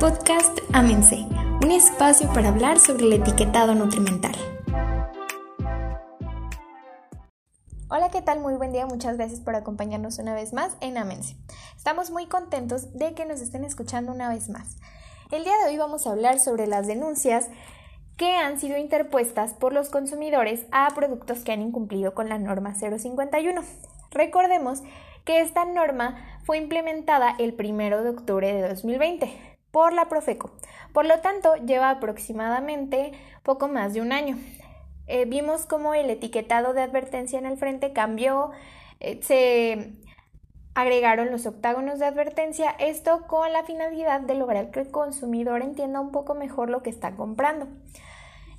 Podcast Amense, un espacio para hablar sobre el etiquetado nutrimental. Hola, ¿qué tal? Muy buen día, muchas gracias por acompañarnos una vez más en Amense. Estamos muy contentos de que nos estén escuchando una vez más. El día de hoy vamos a hablar sobre las denuncias que han sido interpuestas por los consumidores a productos que han incumplido con la norma 051. Recordemos que esta norma fue implementada el 1 de octubre de 2020 por la Profeco. Por lo tanto, lleva aproximadamente poco más de un año. Eh, vimos cómo el etiquetado de advertencia en el frente cambió, eh, se agregaron los octágonos de advertencia, esto con la finalidad de lograr que el consumidor entienda un poco mejor lo que está comprando.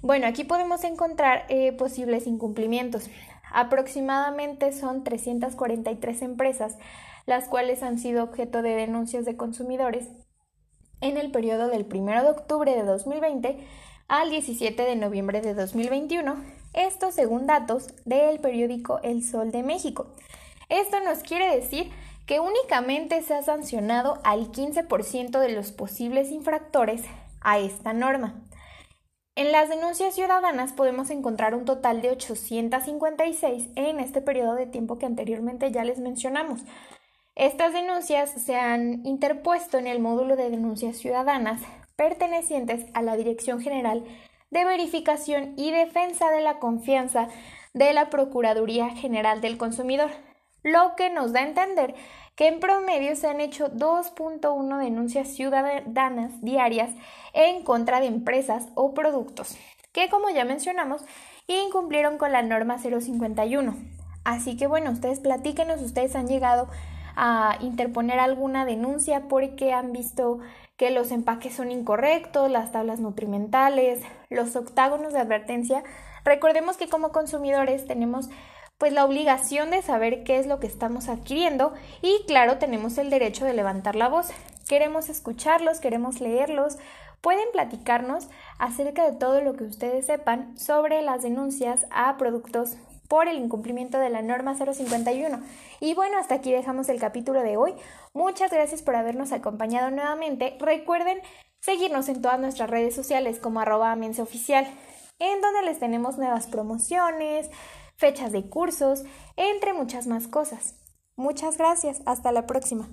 Bueno, aquí podemos encontrar eh, posibles incumplimientos. Aproximadamente son 343 empresas las cuales han sido objeto de denuncias de consumidores en el periodo del 1 de octubre de 2020 al 17 de noviembre de 2021, esto según datos del periódico El Sol de México. Esto nos quiere decir que únicamente se ha sancionado al 15% de los posibles infractores a esta norma. En las denuncias ciudadanas podemos encontrar un total de 856 en este periodo de tiempo que anteriormente ya les mencionamos, estas denuncias se han interpuesto en el módulo de denuncias ciudadanas pertenecientes a la Dirección General de Verificación y Defensa de la Confianza de la Procuraduría General del Consumidor, lo que nos da a entender que en promedio se han hecho 2.1 denuncias ciudadanas diarias en contra de empresas o productos que, como ya mencionamos, incumplieron con la norma 051. Así que bueno, ustedes platíquenos, ustedes han llegado a interponer alguna denuncia porque han visto que los empaques son incorrectos, las tablas nutrimentales, los octágonos de advertencia. Recordemos que como consumidores tenemos pues la obligación de saber qué es lo que estamos adquiriendo y claro, tenemos el derecho de levantar la voz. Queremos escucharlos, queremos leerlos, pueden platicarnos acerca de todo lo que ustedes sepan sobre las denuncias a productos por el incumplimiento de la norma 051. Y bueno, hasta aquí dejamos el capítulo de hoy. Muchas gracias por habernos acompañado nuevamente. Recuerden seguirnos en todas nuestras redes sociales como arroba oficial, en donde les tenemos nuevas promociones, fechas de cursos, entre muchas más cosas. Muchas gracias. Hasta la próxima.